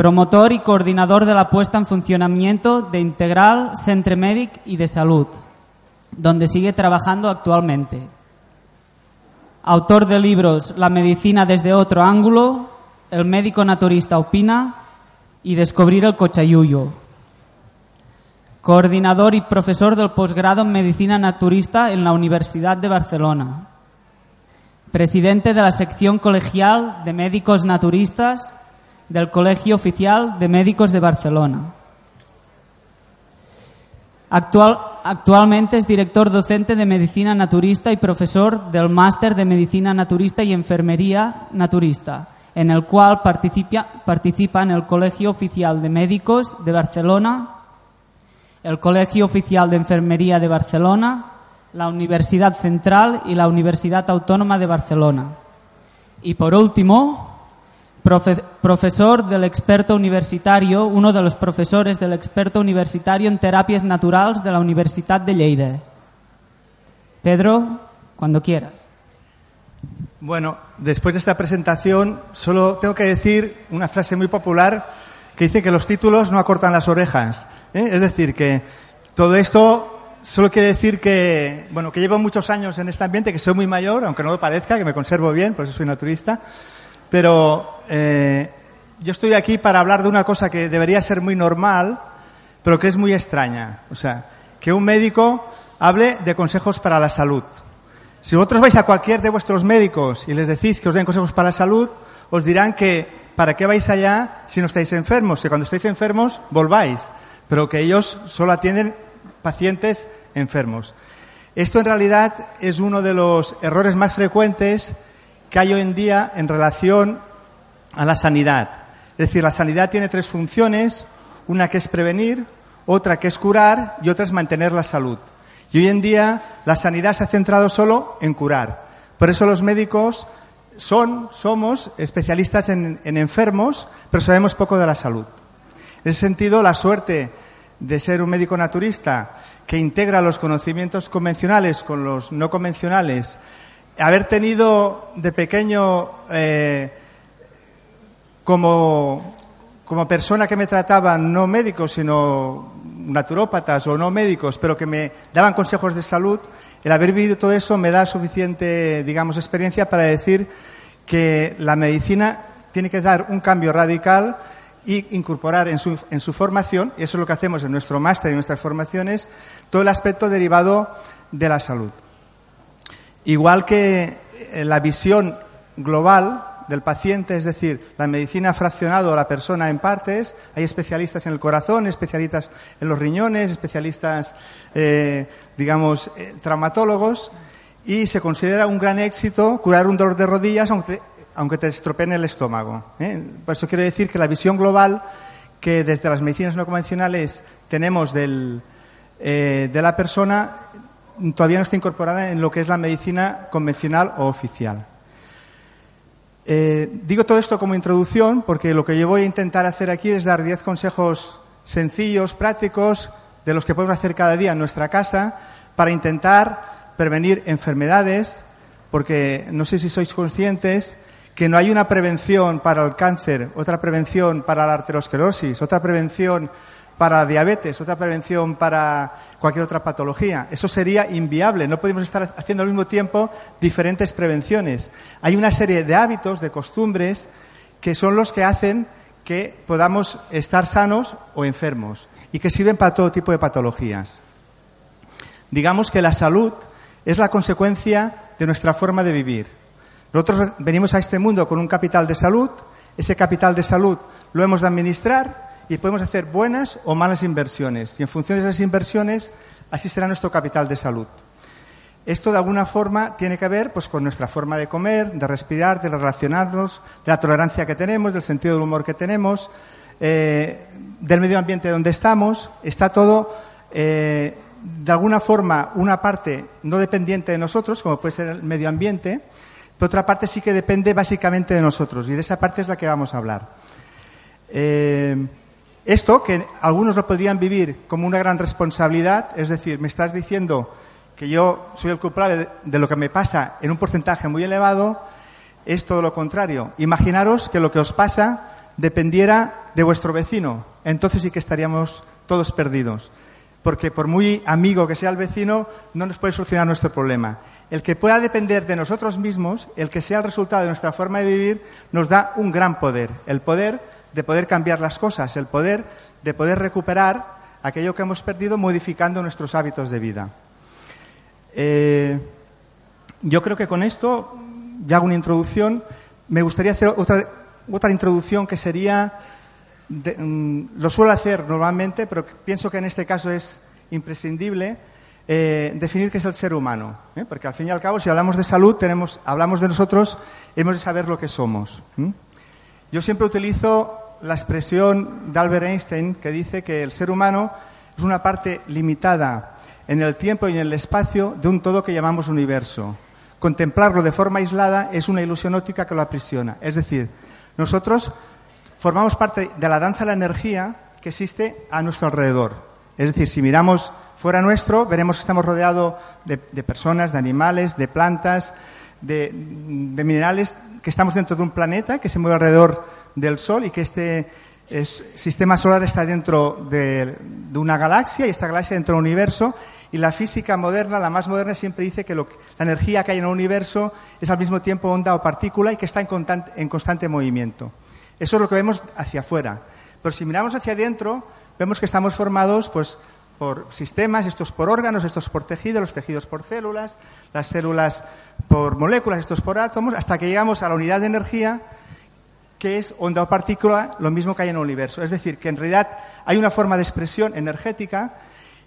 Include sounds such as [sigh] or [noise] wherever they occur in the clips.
Promotor y coordinador de la puesta en funcionamiento de Integral Centre Médic y de Salud, donde sigue trabajando actualmente. Autor de libros La medicina desde otro ángulo, El médico naturista opina y Descubrir el cochayuyo. Coordinador y profesor del posgrado en medicina naturista en la Universidad de Barcelona presidente de la sección colegial de médicos naturistas del Colegio Oficial de Médicos de Barcelona. Actual, actualmente es director docente de Medicina Naturista y profesor del Máster de Medicina Naturista y Enfermería Naturista, en el cual participa, participa en el Colegio Oficial de Médicos de Barcelona, el Colegio Oficial de Enfermería de Barcelona, la Universidad Central y la Universidad Autónoma de Barcelona. Y por último, profesor del experto universitario, uno de los profesores del experto universitario en terapias naturales de la Universidad de Lleida. Pedro, cuando quieras. Bueno, después de esta presentación, solo tengo que decir una frase muy popular que dice que los títulos no acortan las orejas. ¿eh? Es decir, que todo esto solo quiere decir que, bueno, que llevo muchos años en este ambiente, que soy muy mayor, aunque no lo parezca, que me conservo bien, por eso soy naturista. Pero eh, yo estoy aquí para hablar de una cosa que debería ser muy normal, pero que es muy extraña. O sea, que un médico hable de consejos para la salud. Si vosotros vais a cualquier de vuestros médicos y les decís que os den consejos para la salud, os dirán que ¿para qué vais allá si no estáis enfermos? Que cuando estáis enfermos volváis, pero que ellos solo atienden pacientes enfermos. Esto en realidad es uno de los errores más frecuentes que hay hoy en día en relación a la sanidad. Es decir, la sanidad tiene tres funciones, una que es prevenir, otra que es curar y otra es mantener la salud. Y hoy en día la sanidad se ha centrado solo en curar. Por eso los médicos son, somos especialistas en, en enfermos, pero sabemos poco de la salud. En ese sentido, la suerte de ser un médico naturista que integra los conocimientos convencionales con los no convencionales, haber tenido de pequeño eh, como, como persona que me trataban no médicos, sino naturópatas o no médicos, pero que me daban consejos de salud, el haber vivido todo eso me da suficiente, digamos, experiencia para decir que la medicina tiene que dar un cambio radical y incorporar en su, en su formación, y eso es lo que hacemos en nuestro máster y en nuestras formaciones, todo el aspecto derivado de la salud. Igual que eh, la visión global del paciente, es decir, la medicina ha fraccionado a la persona en partes, hay especialistas en el corazón, especialistas en los riñones, especialistas, eh, digamos, eh, traumatólogos, y se considera un gran éxito curar un dolor de rodillas, aunque aunque te estropeen el estómago. Por eso quiero decir que la visión global que desde las medicinas no convencionales tenemos del, de la persona todavía no está incorporada en lo que es la medicina convencional o oficial. Eh, digo todo esto como introducción porque lo que yo voy a intentar hacer aquí es dar diez consejos sencillos, prácticos, de los que podemos hacer cada día en nuestra casa para intentar prevenir enfermedades, porque no sé si sois conscientes que no hay una prevención para el cáncer, otra prevención para la arteriosclerosis, otra prevención para diabetes, otra prevención para cualquier otra patología. Eso sería inviable. No podemos estar haciendo al mismo tiempo diferentes prevenciones. Hay una serie de hábitos, de costumbres, que son los que hacen que podamos estar sanos o enfermos y que sirven para todo tipo de patologías. Digamos que la salud es la consecuencia de nuestra forma de vivir. Nosotros venimos a este mundo con un capital de salud, ese capital de salud lo hemos de administrar y podemos hacer buenas o malas inversiones. Y en función de esas inversiones, así será nuestro capital de salud. Esto de alguna forma tiene que ver pues, con nuestra forma de comer, de respirar, de relacionarnos, de la tolerancia que tenemos, del sentido del humor que tenemos, eh, del medio ambiente donde estamos. Está todo, eh, de alguna forma, una parte no dependiente de nosotros, como puede ser el medio ambiente, pero otra parte sí que depende básicamente de nosotros, y de esa parte es la que vamos a hablar. Eh, esto, que algunos lo podrían vivir como una gran responsabilidad, es decir, me estás diciendo que yo soy el culpable de lo que me pasa en un porcentaje muy elevado, es todo lo contrario. Imaginaros que lo que os pasa dependiera de vuestro vecino. Entonces sí que estaríamos todos perdidos. Porque por muy amigo que sea el vecino, no nos puede solucionar nuestro problema. El que pueda depender de nosotros mismos, el que sea el resultado de nuestra forma de vivir, nos da un gran poder. El poder de poder cambiar las cosas, el poder de poder recuperar aquello que hemos perdido modificando nuestros hábitos de vida. Eh, yo creo que con esto ya hago una introducción. Me gustaría hacer otra, otra introducción que sería, mm, lo suelo hacer normalmente, pero pienso que en este caso es imprescindible, eh, definir qué es el ser humano. ¿eh? Porque al fin y al cabo, si hablamos de salud, tenemos, hablamos de nosotros, hemos de saber lo que somos. Yo siempre utilizo la expresión de Albert Einstein que dice que el ser humano es una parte limitada en el tiempo y en el espacio de un todo que llamamos universo. Contemplarlo de forma aislada es una ilusión óptica que lo aprisiona. Es decir, nosotros formamos parte de la danza de la energía que existe a nuestro alrededor. Es decir, si miramos fuera nuestro, veremos que estamos rodeados de, personas, de animales, de plantas, de, minerales, que estamos dentro de un planeta que se mueve alrededor del Sol y que este sistema solar está dentro de, una galaxia y esta galaxia dentro del universo y la física moderna, la más moderna, siempre dice que la energía que hay en el universo es al mismo tiempo onda o partícula y que está en constante, movimiento. Eso es lo que vemos hacia afuera. Pero si miramos hacia adentro, vemos que estamos formados pues, por sistemas, estos por órganos, estos por tejidos, los tejidos por células, las células por moléculas, estos por átomos, hasta que llegamos a la unidad de energía, que es onda o partícula, lo mismo que hay en el universo. Es decir, que en realidad hay una forma de expresión energética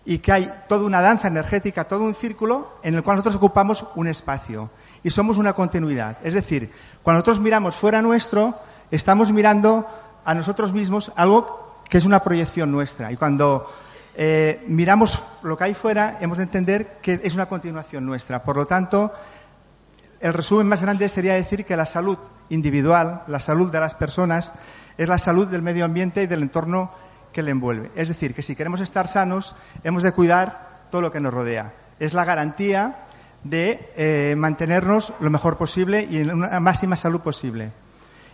y que hay toda una danza energética, todo un círculo en el cual nosotros ocupamos un espacio y somos una continuidad. Es decir, cuando nosotros miramos fuera nuestro, estamos mirando a nosotros mismos algo que es una proyección nuestra. Y cuando eh, miramos lo que hay fuera, hemos de entender que es una continuación nuestra. Por lo tanto, el resumen más grande sería decir que la salud individual, la salud de las personas, es la salud del medio ambiente y del entorno que le envuelve. Es decir, que si queremos estar sanos, hemos de cuidar todo lo que nos rodea. Es la garantía de eh, mantenernos lo mejor posible y en una máxima salud posible.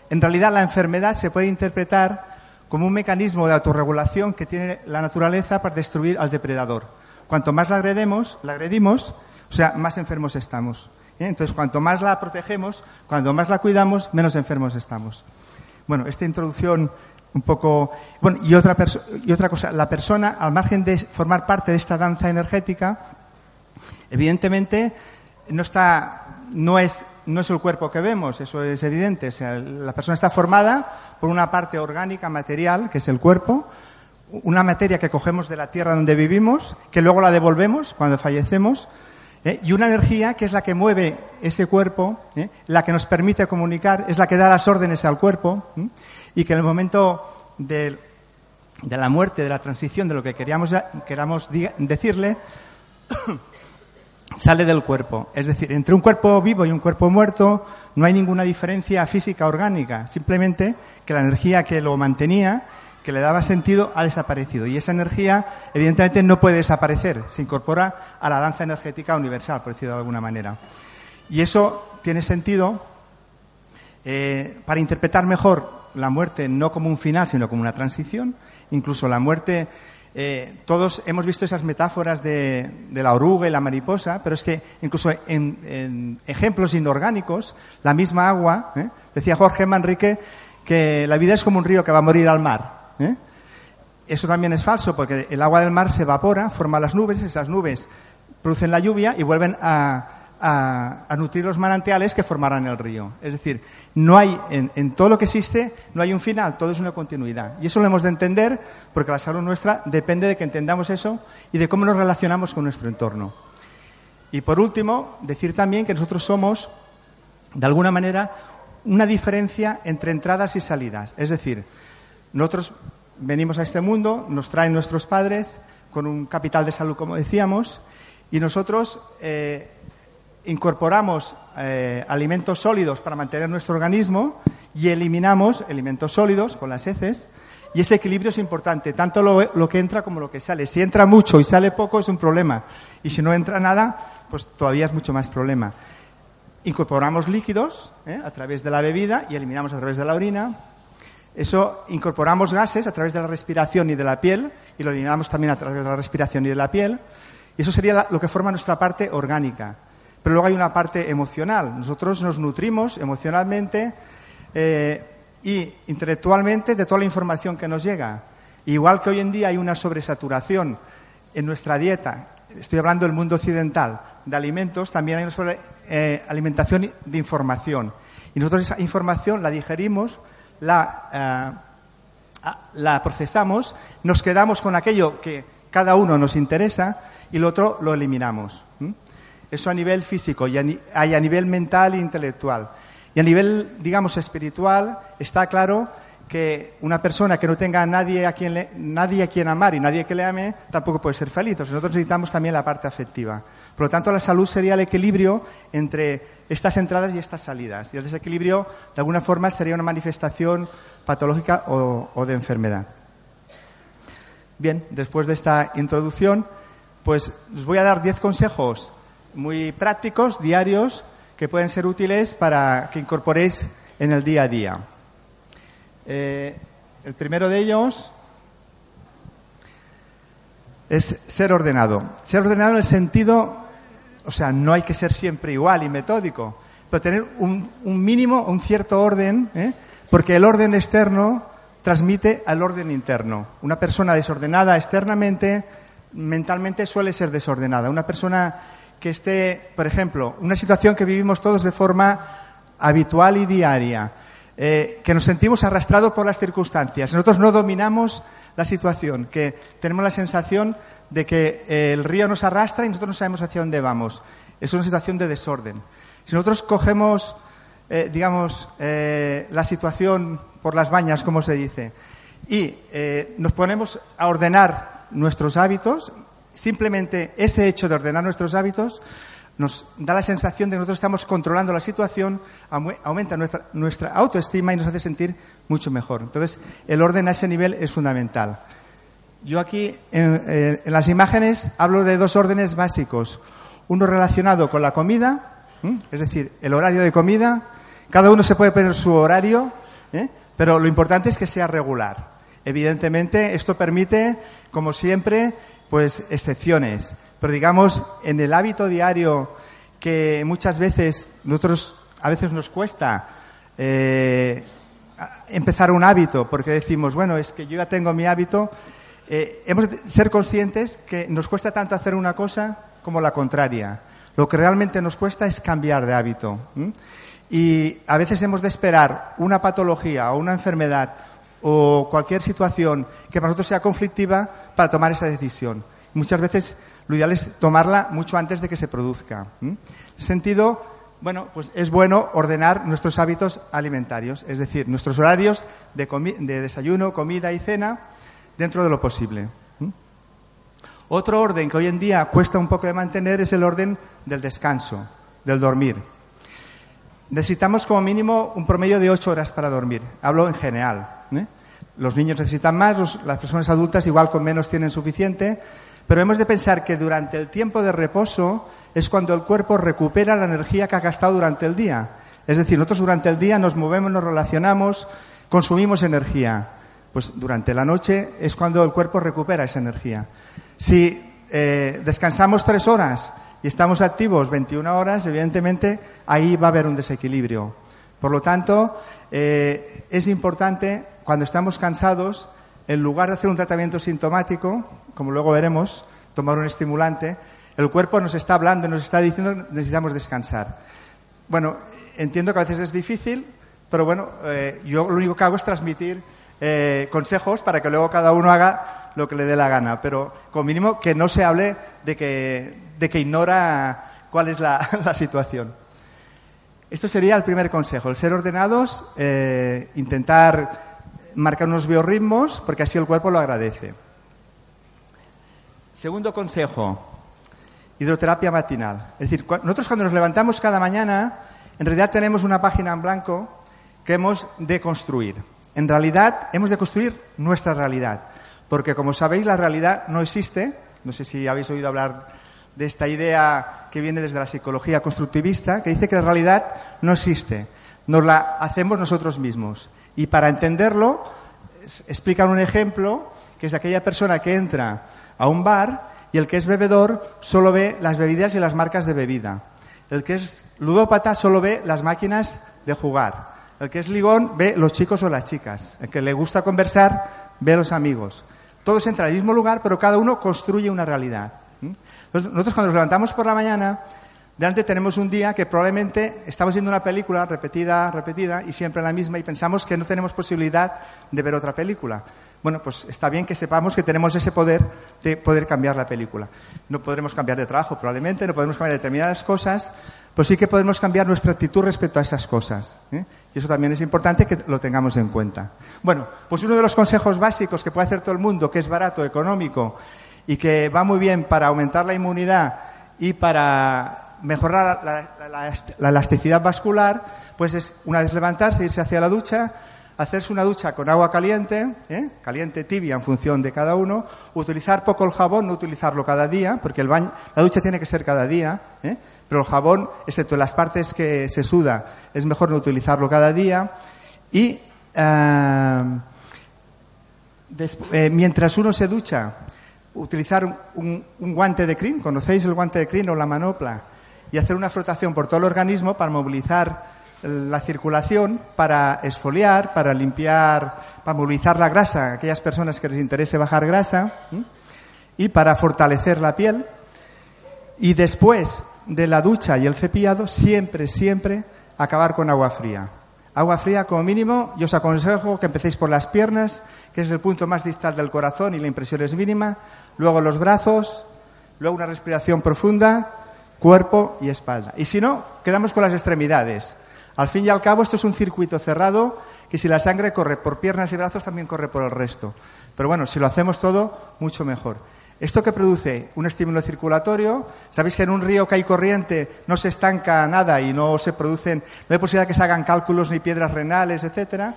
En realidad, la enfermedad se puede interpretar como un mecanismo de autorregulación que tiene la naturaleza para destruir al depredador. Cuanto más la agredemos, la agredimos, o sea, más enfermos estamos. ¿Eh? Entonces, cuanto más la protegemos, cuanto más la cuidamos, menos enfermos estamos. Bueno, esta introducción un poco. Bueno, y otra, y otra cosa, la persona, al margen de formar parte de esta danza energética, evidentemente no está, no es, no es el cuerpo que vemos, eso es evidente. La persona está formada por una parte orgánica, material, que es el cuerpo, una materia que cogemos de la tierra donde vivimos, que luego la devolvemos cuando fallecemos, ¿eh? y una energía que es la que mueve ese cuerpo, ¿eh? la que nos permite comunicar, es la que da las órdenes al cuerpo y que en el momento de, la muerte, de la transición, de lo que queríamos, queramos decirle, [coughs] sale del cuerpo. Es decir, entre un cuerpo vivo y un cuerpo muerto no hay ninguna diferencia física orgánica, simplemente que la energía que lo mantenía, que le daba sentido, ha desaparecido. Y esa energía, evidentemente, no puede desaparecer, se incorpora a la danza energética universal, por decirlo de alguna manera. Y eso tiene sentido eh, para interpretar mejor la muerte no como un final, sino como una transición. Incluso la muerte, eh, todos hemos visto esas metáforas de, la oruga y la mariposa, pero es que incluso en, ejemplos inorgánicos, la misma agua, ¿eh? decía Jorge Manrique que la vida es como un río que va a morir al mar. ¿Eh? Eso también es falso, porque el agua del mar se evapora, forma las nubes, esas nubes producen la lluvia y vuelven a, a, nutrir los manantiales que formarán el río. Es decir, no hay, en, todo lo que existe, no hay un final, todo es una continuidad. Y eso lo hemos de entender porque la salud nuestra depende de que entendamos eso y de cómo nos relacionamos con nuestro entorno. Y por último, decir también que nosotros somos, de alguna manera, una diferencia entre entradas y salidas. Es decir, nosotros venimos a este mundo, nos traen nuestros padres con un capital de salud, como decíamos, y nosotros eh, incorporamos eh, alimentos sólidos para mantener nuestro organismo y eliminamos alimentos sólidos con las heces. Y ese equilibrio es importante, tanto lo, que entra como lo que sale. Si entra mucho y sale poco es un problema. Y si no entra nada, pues todavía es mucho más problema. Incorporamos líquidos ¿eh? a través de la bebida y eliminamos a través de la orina. Eso incorporamos gases a través de la respiración y de la piel y lo eliminamos también a través de la respiración y de la piel. Y eso sería lo que forma nuestra parte orgánica. Pero luego hay una parte emocional. Nosotros nos nutrimos emocionalmente eh, y intelectualmente de toda la información que nos llega. Igual que hoy en día hay una sobresaturación en nuestra dieta, estoy hablando del mundo occidental, de alimentos, también hay una sobre, eh, alimentación de información. Y nosotros esa información la digerimos, la, eh, la procesamos, nos quedamos con aquello que cada uno nos interesa y lo otro lo eliminamos. Eso a nivel físico y a nivel mental e intelectual. Y a nivel, digamos, espiritual, está claro que una persona que no tenga a nadie a quien, nadie a quien amar y nadie que le ame, tampoco puede ser feliz. nosotros necesitamos también la parte afectiva. Por lo tanto, la salud sería el equilibrio entre estas entradas y estas salidas. Y el desequilibrio, de alguna forma, sería una manifestación patológica o, o de enfermedad. Bien, después de esta introducción, pues os voy a dar diez consejos muy prácticos, diarios, que pueden ser útiles para que incorporéis en el día a día. Eh, el primero de ellos es ser ordenado. Ser ordenado en el sentido, o sea, no hay que ser siempre igual y metódico, pero tener un, mínimo, un cierto orden, ¿eh? porque el orden externo transmite al orden interno. Una persona desordenada externamente, mentalmente suele ser desordenada. Una persona que esté, por ejemplo, una situación que vivimos todos de forma habitual y diaria, eh, que nos sentimos arrastrados por las circunstancias. Nosotros no dominamos la situación, que tenemos la sensación de que eh, el río nos arrastra y nosotros no sabemos hacia dónde vamos. Es una situación de desorden. Si nosotros cogemos, eh, digamos, la situación por las bañas, como se dice, y nos ponemos a ordenar nuestros hábitos, Simplemente ese hecho de ordenar nuestros hábitos nos da la sensación de que nosotros estamos controlando la situación, aumenta nuestra, autoestima y nos hace sentir mucho mejor. Entonces, el orden a ese nivel es fundamental. Yo aquí, en, las imágenes, hablo de dos órdenes básicos. Uno relacionado con la comida, es decir, el horario de comida. Cada uno se puede poner su horario, ¿eh? pero lo importante es que sea regular. Evidentemente, esto permite, como siempre, pues excepciones. Pero digamos, en el hábito diario que muchas veces nosotros a veces nos cuesta eh, empezar un hábito porque decimos, bueno, es que yo ya tengo mi hábito. Eh, hemos de ser conscientes que nos cuesta tanto hacer una cosa como la contraria. Lo que realmente nos cuesta es cambiar de hábito. Y a veces hemos de esperar una patología o una enfermedad o cualquier situación que para nosotros sea conflictiva para tomar esa decisión. Muchas veces lo ideal es tomarla mucho antes de que se produzca. Sentido, bueno, pues es bueno ordenar nuestros hábitos alimentarios, es decir, nuestros horarios de, desayuno, comida y cena dentro de lo posible. Otro orden que hoy en día cuesta un poco de mantener es el orden del descanso, del dormir. Necesitamos como mínimo un promedio de ocho horas para dormir. Hablo en general. ¿eh? Los niños necesitan más, las personas adultas igual con menos tienen suficiente, pero hemos de pensar que durante el tiempo de reposo es cuando el cuerpo recupera la energía que ha gastado durante el día. Es decir, nosotros durante el día nos movemos, nos relacionamos, consumimos energía. Pues durante la noche es cuando el cuerpo recupera esa energía. Si eh, descansamos tres horas y estamos activos 21 horas, evidentemente ahí va a haber un desequilibrio. Por lo tanto, eh, es importante, cuando estamos cansados, en lugar de hacer un tratamiento sintomático, como luego veremos, tomar un estimulante, el cuerpo nos está hablando, nos está diciendo que necesitamos descansar. Bueno, entiendo que a veces es difícil, pero bueno, eh, yo lo único que hago es transmitir eh, consejos para que luego cada uno haga lo que le dé la gana, pero como mínimo que no se hable de que, de que ignora cuál es la, [laughs] situación. Esto sería el primer consejo, el ser ordenados, eh, intentar marcar unos biorritmos, porque así el cuerpo lo agradece. Segundo consejo, hidroterapia matinal. Es decir, nosotros cuando nos levantamos cada mañana, en realidad tenemos una página en blanco que hemos de construir. En realidad, hemos de construir nuestra realidad. Porque, como sabéis, la realidad no existe. No sé si habéis oído hablar de esta idea que viene desde la psicología constructivista, que dice que la realidad no existe. Nos la hacemos nosotros mismos. Y para entenderlo, explican un ejemplo que es aquella persona que entra a un bar y el que es bebedor solo ve las bebidas y las marcas de bebida. El que es ludópata solo ve las máquinas de jugar. El que es ligón ve los chicos o las chicas. El que le gusta conversar ve los amigos. Todos entran al mismo lugar, pero cada uno construye una realidad. Entonces, nosotros cuando nos levantamos por la mañana, delante tenemos un día que probablemente estamos viendo una película repetida, repetida y siempre la misma y pensamos que no tenemos posibilidad de ver otra película. Bueno, pues está bien que sepamos que tenemos ese poder de poder cambiar la película. No podremos cambiar de trabajo probablemente, no podemos cambiar determinadas cosas, pero sí que podemos cambiar nuestra actitud respecto a esas cosas. ¿eh? Y eso también es importante que lo tengamos en cuenta. Bueno, pues uno de los consejos básicos que puede hacer todo el mundo, que es barato, económico y que va muy bien para aumentar la inmunidad y para mejorar la, elasticidad vascular, pues es una vez levantarse, irse hacia la ducha, hacerse una ducha con agua caliente, ¿eh? caliente, tibia en función de cada uno, utilizar poco el jabón, no utilizarlo cada día, porque el baño, la ducha tiene que ser cada día, ¿eh? pero el jabón, excepto en las partes que se suda, es mejor no utilizarlo cada día. Y eh, mientras uno se ducha, utilizar un, guante de crin, ¿conocéis el guante de crin o la manopla? Y hacer una frotación por todo el organismo para movilizar la circulación para esfoliar, para limpiar, para movilizar la grasa aquellas personas que les interese bajar grasa y para fortalecer la piel. Y después de la ducha y el cepillado, siempre, siempre acabar con agua fría. Agua fría como mínimo, yo os aconsejo que empecéis por las piernas, que es el punto más distal del corazón y la impresión es mínima, luego los brazos, luego una respiración profunda, cuerpo y espalda. Y si no, quedamos con las extremidades. Al fin y al cabo, esto es un circuito cerrado que si la sangre corre por piernas y brazos, también corre por el resto. Pero bueno, si lo hacemos todo, mucho mejor. ¿Esto que produce? Un estímulo circulatorio. Sabéis que en un río que hay corriente no se estanca nada y no se producen, no hay posibilidad que se hagan cálculos ni piedras renales, etcétera.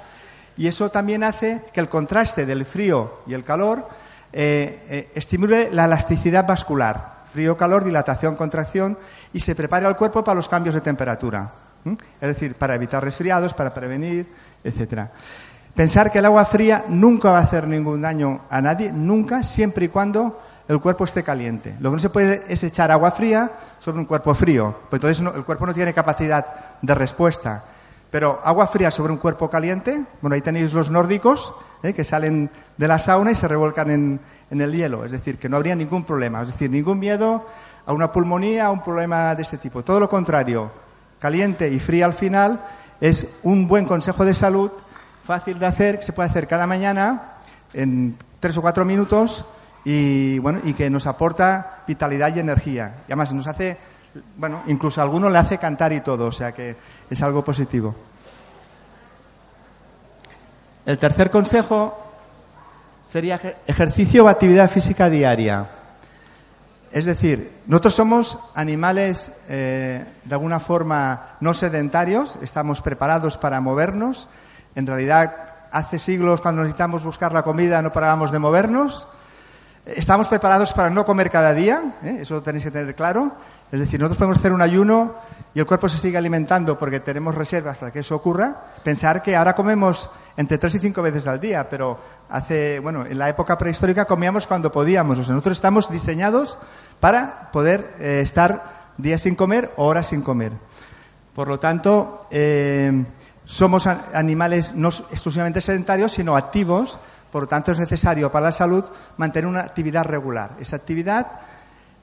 Y eso también hace que el contraste del frío y el calor eh, eh, estimule la elasticidad vascular. Frío, calor, dilatación, contracción y se prepare al cuerpo para los cambios de temperatura. Es decir, para evitar resfriados, para prevenir, etcétera. Pensar que el agua fría nunca va a hacer ningún daño a nadie, nunca, siempre y cuando el cuerpo esté caliente. Lo que no se puede es echar agua fría sobre un cuerpo frío, pues entonces el cuerpo no tiene capacidad de respuesta. Pero agua fría sobre un cuerpo caliente, bueno, ahí tenéis los nórdicos ¿eh? que salen de la sauna y se revuelcan en, en el hielo, es decir, que no habría ningún problema, es decir, ningún miedo a una pulmonía, a un problema de este tipo. Todo lo contrario, caliente y fría al final, es un buen consejo de salud, fácil de hacer, que se puede hacer cada mañana en tres o cuatro minutos y, bueno, y que nos aporta vitalidad y energía. Y además nos hace, bueno, incluso a alguno le hace cantar y todo, o sea que es algo positivo. El tercer consejo sería ejercicio o actividad física diaria. Es decir, nosotros somos animales eh, de alguna forma no sedentarios, estamos preparados para movernos. En realidad, hace siglos cuando necesitamos buscar la comida no parábamos de movernos. Estamos preparados para no comer cada día, ¿eh? eso tenéis que tener claro. Es decir, nosotros podemos hacer un ayuno y el cuerpo se sigue alimentando porque tenemos reservas para que eso ocurra. Pensar que ahora comemos entre tres y cinco veces al día, pero hace, bueno, en la época prehistórica comíamos cuando podíamos. O sea, nosotros estamos diseñados para poder eh, estar días sin comer o horas sin comer. Por lo tanto, eh, somos animales no exclusivamente sedentarios, sino activos. Por lo tanto, es necesario para la salud mantener una actividad regular. Esa actividad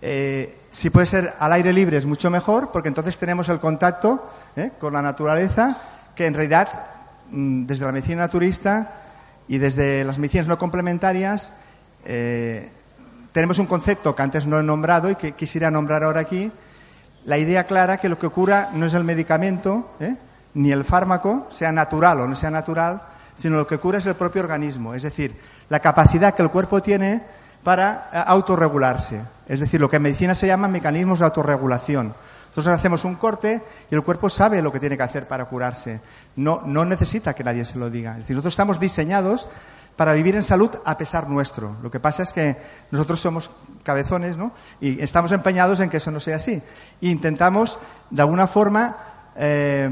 eh, si puede ser al aire libre es mucho mejor, porque entonces tenemos el contacto con la naturaleza, que en realidad, desde la medicina naturista y desde las medicinas no complementarias, eh, tenemos un concepto que antes no he nombrado y que quisiera nombrar ahora aquí. la idea clara que lo que cura no es el medicamento, ¿eh? ni el fármaco, sea natural o no sea natural, sino lo que cura es el propio organismo, es decir, la capacidad que el cuerpo tiene para eh, autorregularse. Es decir, lo que en medicina se llama mecanismos de autorregulación. Nosotros hacemos un corte y el cuerpo sabe lo que tiene que hacer para curarse. No, no necesita que nadie se lo diga. Es decir, nosotros estamos diseñados para vivir en salud a pesar nuestro. Lo que pasa es que nosotros somos cabezones, ¿no? Y estamos empeñados en que eso no sea así. E intentamos, de alguna forma, eh,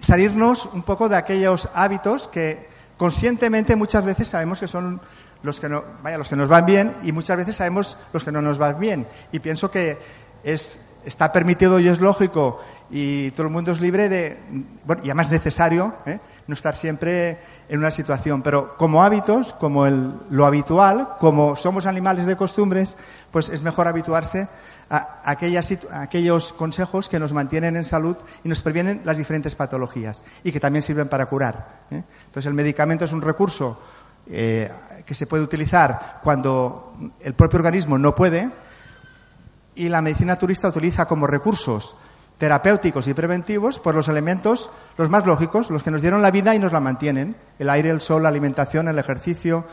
salirnos un poco de aquellos hábitos que conscientemente muchas veces sabemos que son los que, no, vaya, los que nos van bien y muchas veces sabemos los que no nos van bien. Y pienso que es, está permitido y es lógico y todo el mundo es libre de, bueno, y además necesario, ¿eh? no estar siempre en una situación. Pero como hábitos, como lo habitual, como somos animales de costumbres, pues es mejor habituarse a, aquellas, a aquellos consejos que nos mantienen en salud y nos previenen las diferentes patologías y que también sirven para curar. ¿eh? Entonces el medicamento es un recurso eh, que se puede utilizar cuando el propio organismo no puede y la medicina turista utiliza como recursos terapéuticos y preventivos por los elementos los más lógicos, los que nos dieron la vida y nos la mantienen, el aire, el sol, la alimentación, el ejercicio,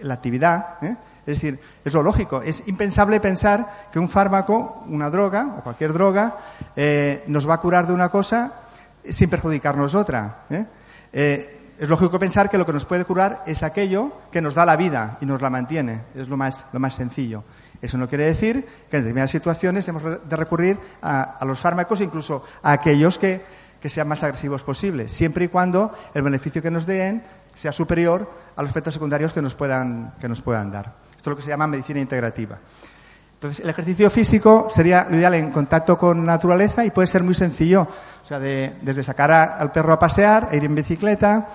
la actividad. ¿eh? Es decir, es lo lógico. Es impensable pensar que un fármaco, una droga o cualquier droga eh, nos va a curar de una cosa sin perjudicarnos otra. ¿eh? es lógico pensar que lo que nos puede curar es aquello que nos da la vida y nos la mantiene. Es lo más, lo más sencillo. Eso no quiere decir que en determinadas situaciones hemos de recurrir a, los fármacos, incluso a aquellos que, sean más agresivos posibles, siempre y cuando el beneficio que nos den sea superior a los efectos secundarios que nos puedan, dar. Esto es lo que se llama medicina integrativa. Entonces, el ejercicio físico sería lo ideal en contacto con la naturaleza y puede ser muy sencillo. O sea, desde sacar al perro a pasear, ir en bicicleta,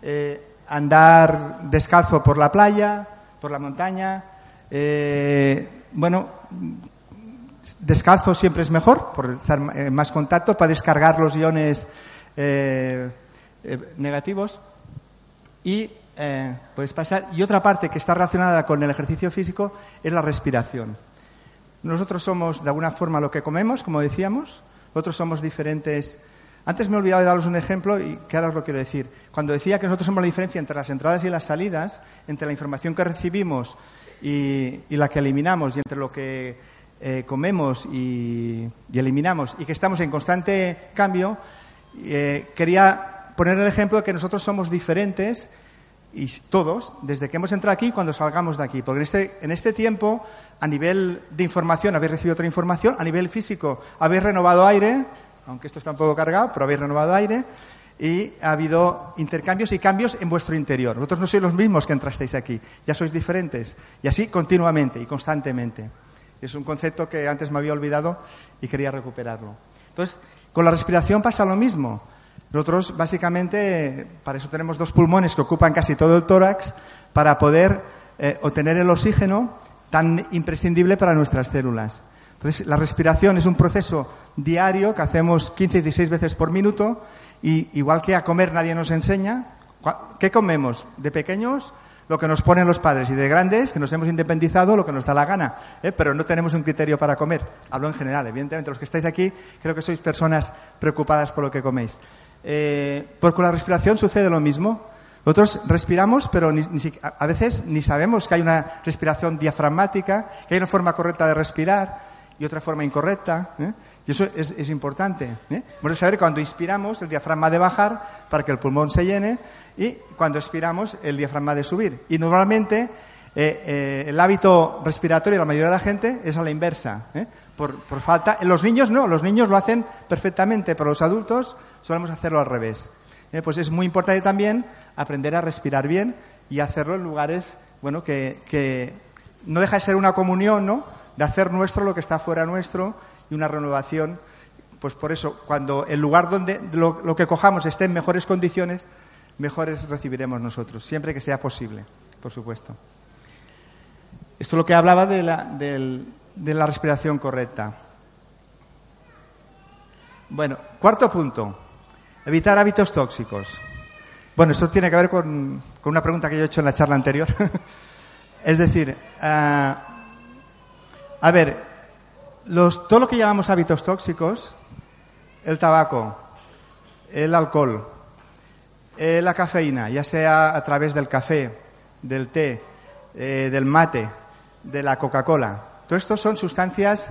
eh, andar descalzo por la playa, por la montaña, eh, bueno, descalzo siempre es mejor, por estar en más contacto, para descargar los iones eh, eh, negativos. Y, pues pasar. y otra parte que está relacionada con el ejercicio físico es la respiración. Nosotros somos, de alguna forma, lo que comemos, como decíamos. Nosotros somos diferentes. Antes me he olvidado de daros un ejemplo y que ahora os lo quiero decir. Cuando decía que nosotros somos la diferencia entre las entradas y las salidas, entre la información que recibimos y, la que eliminamos y entre lo que eh, comemos y, eliminamos y que estamos en constante cambio, eh, quería poner el ejemplo de que nosotros somos diferentes y todos, desde que hemos entrado aquí cuando salgamos de aquí. Porque en este, en este tiempo, a nivel de información, habéis recibido otra información, a nivel físico, habéis renovado aire, aunque esto está un poco cargado, pero habéis renovado aire, y ha habido intercambios y cambios en vuestro interior. Vosotros no sois los mismos que entrasteis aquí, ya sois diferentes. Y así continuamente y constantemente. Es un concepto que antes me había olvidado y quería recuperarlo. Entonces, con la respiración pasa lo mismo. Nosotros, básicamente, para eso tenemos dos pulmones que ocupan casi todo el tórax, para poder eh, obtener el oxígeno tan imprescindible para nuestras células. Entonces, la respiración es un proceso diario que hacemos 15 y 16 veces por minuto y igual que a comer nadie nos enseña, ¿qué comemos? De pequeños, lo que nos ponen los padres, y de grandes, que nos hemos independizado, lo que nos da la gana. ¿eh? Pero no tenemos un criterio para comer. Hablo en general, evidentemente. Los que estáis aquí, creo que sois personas preocupadas por lo que coméis. Eh, pues con la respiración sucede lo mismo. Nosotros respiramos, pero a veces ni sabemos que hay una respiración diafragmática, que hay una forma correcta de respirar y otra forma incorrecta. ¿eh? Y eso es, importante. ¿eh? A saber cuando inspiramos, el diafragma de bajar para que el pulmón se llene y cuando expiramos, el diafragma de subir. Y normalmente eh, eh, el hábito respiratorio de la mayoría de la gente es a la inversa. ¿eh? Por, por, falta. Los niños no, los niños lo hacen perfectamente, pero los adultos solemos hacerlo al revés. Pues es muy importante también aprender a respirar bien y hacerlo en lugares, bueno, que, que no deja de ser una comunión, ¿no? De hacer nuestro lo que está fuera nuestro y una renovación. Pues por eso, cuando el lugar donde lo, que cojamos esté en mejores condiciones, mejores recibiremos nosotros, siempre que sea posible, por supuesto. Esto es lo que hablaba de la, de la respiración correcta. Bueno, cuarto punto, evitar hábitos tóxicos. Bueno, esto tiene que ver con, una pregunta que yo he hecho en la charla anterior. [laughs] es decir, ah, a ver, los, todo lo que llamamos hábitos tóxicos, el tabaco, el alcohol, eh, la cafeína, ya sea a través del café, del té, eh, del mate, de la Coca-Cola. Todo esto son sustancias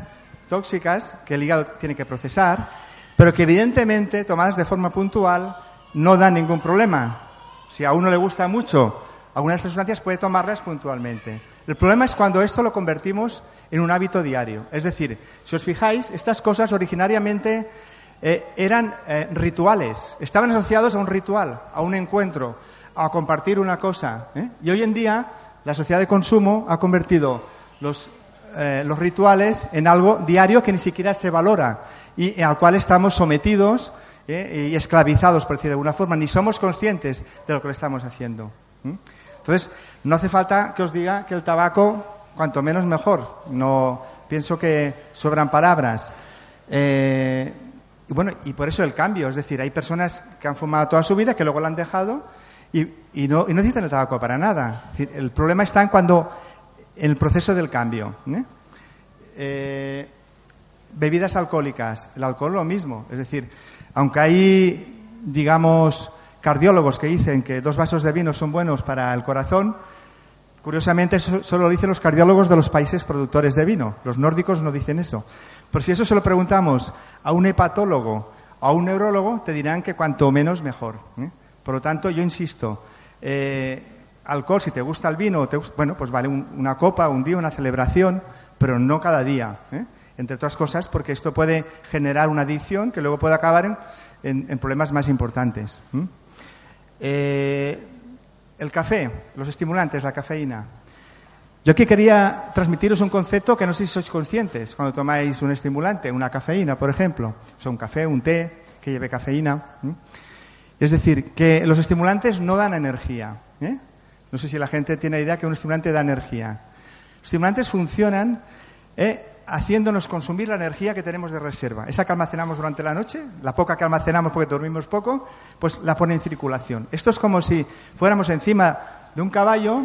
tóxicas que el hígado tiene que procesar, pero que evidentemente, tomadas de forma puntual, no dan ningún problema. Si a uno le gusta mucho algunas de estas sustancias, puede tomarlas puntualmente. El problema es cuando esto lo convertimos en un hábito diario. Es decir, si os fijáis, estas cosas originariamente eh, eran eh, rituales, estaban asociados a un ritual, a un encuentro, a compartir una cosa. ¿eh? Y hoy en día la sociedad de consumo ha convertido los, los rituales en algo diario que ni siquiera se valora y al cual estamos sometidos y esclavizados, por decir de alguna forma, ni somos conscientes de lo que estamos haciendo. Entonces, no hace falta que os diga que el tabaco, cuanto menos mejor. No pienso que sobran palabras. Eh, y bueno, y por eso el cambio, es decir, hay personas que han fumado toda su vida, que luego lo han dejado y, no, y no necesitan el tabaco para nada. el problema está en cuando, en el proceso del cambio. ¿eh? Eh, bebidas alcohólicas, el alcohol lo mismo, es decir, aunque hay, digamos, cardiólogos que dicen que dos vasos de vino son buenos para el corazón, curiosamente eso solo lo dicen los cardiólogos de los países productores de vino. Los nórdicos no dicen eso. Pero si eso se lo preguntamos a un hepatólogo o a un neurólogo, te dirán que cuanto menos mejor. ¿eh? Por lo tanto, yo insisto, eh, alcohol, si te gusta el vino, bueno, pues vale una copa, un día, una celebración, pero no cada día. ¿eh? Entre otras cosas, porque esto puede generar una adicción que luego puede acabar en, problemas más importantes. El café, los estimulantes, la cafeína. Yo aquí quería transmitiros un concepto que no sé si sois conscientes cuando tomáis un estimulante, una cafeína, por ejemplo. O sea, un café, un té que lleve cafeína. Es decir, que los estimulantes no dan energía. ¿eh? No sé si la gente tiene idea que un estimulante da energía. Los estimulantes funcionan ¿eh? Haciéndonos consumir la energía que tenemos de reserva. Esa que almacenamos durante la noche, la poca que almacenamos porque dormimos poco, pues la pone en circulación. Esto es como si fuéramos encima de un caballo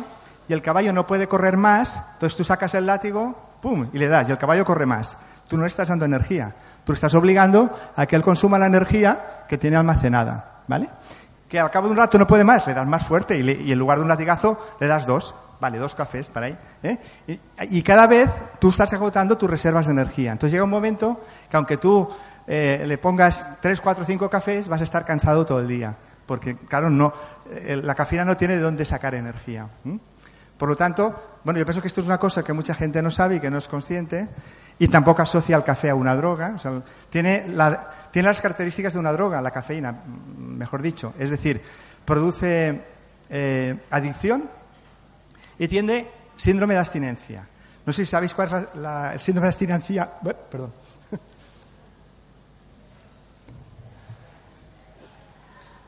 y el caballo no puede correr más, entonces tú sacas el látigo, ¡pum! y le das, y el caballo corre más. Tú no estás dando energía, tú estás obligando a que él consuma la energía que tiene almacenada, ¿vale? Que al cabo de un rato no puede más, le das más fuerte y, en lugar de un latigazo le das dos, vale, dos cafés para ahí. ¿eh? Y, cada vez tú estás agotando tus reservas de energía. Entonces llega un momento que aunque tú eh, le pongas tres, cuatro, cinco cafés, vas a estar cansado todo el día. Porque, claro, no, eh, la cafeína no tiene de dónde sacar energía. Por lo tanto, bueno, yo pienso que esto es una cosa que mucha gente no sabe y que no es consciente y tampoco asocia el café a una droga. tiene, las características de una droga, la cafeína, mejor dicho. Es decir, produce eh, adicción y tiene síndrome de abstinencia. No sé si sabéis cuál es el síndrome de abstinencia. perdón. [laughs]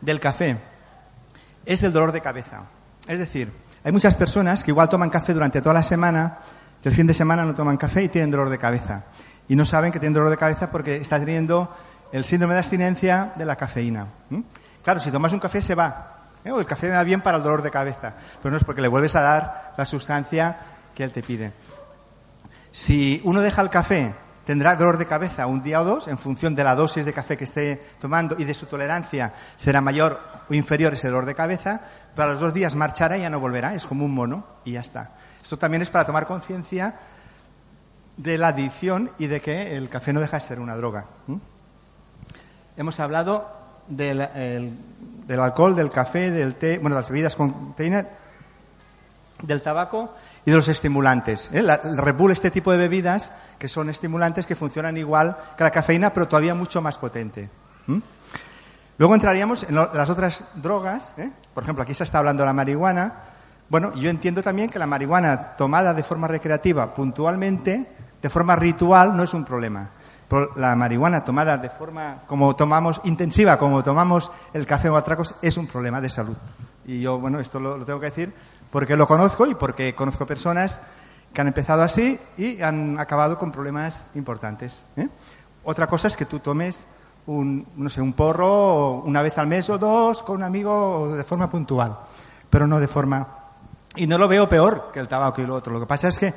Del café. Es el dolor de cabeza. Es decir, hay muchas personas que igual toman café durante toda la semana, que el fin de semana no toman café y tienen dolor de cabeza. Y no saben que tienen dolor de cabeza porque está teniendo el síndrome de abstinencia de la cafeína. Claro, si tomas un café se va. ¿Eh? el café va bien para el dolor de cabeza, pero no es porque le vuelves a dar la sustancia que él te pide. Si uno deja el café, tendrá dolor de cabeza un día o dos en función de la dosis de café que esté tomando y de su tolerancia será mayor o inferior ese dolor de cabeza, para los dos días marchará y ya no volverá, es como un mono y ya está. Esto también es para tomar conciencia de la adicción y de que el café no deja de ser una droga. Hemos hablado del, alcohol, del café, del té, bueno, de las bebidas con teína, del tabaco y de los estimulantes. ¿eh? Bull, este tipo de bebidas, que son estimulantes que funcionan igual que la cafeína, pero todavía mucho más potente. Luego entraríamos en las otras drogas, ¿eh? por ejemplo, aquí se está hablando de la marihuana. Bueno, yo entiendo también que la marihuana tomada de forma recreativa, puntualmente, de forma ritual, no es un problema. La marihuana tomada de forma como tomamos intensiva, como tomamos el café o atracos, es un problema de salud. Y yo, bueno, esto lo, tengo que decir porque lo conozco y porque conozco personas que han empezado así y han acabado con problemas importantes. ¿eh? Otra cosa es que tú tomes un, no sé, un porro una vez al mes o dos con un amigo de forma puntual, pero no de forma... Y no lo veo peor que el tabaco y lo otro. Lo que pasa es que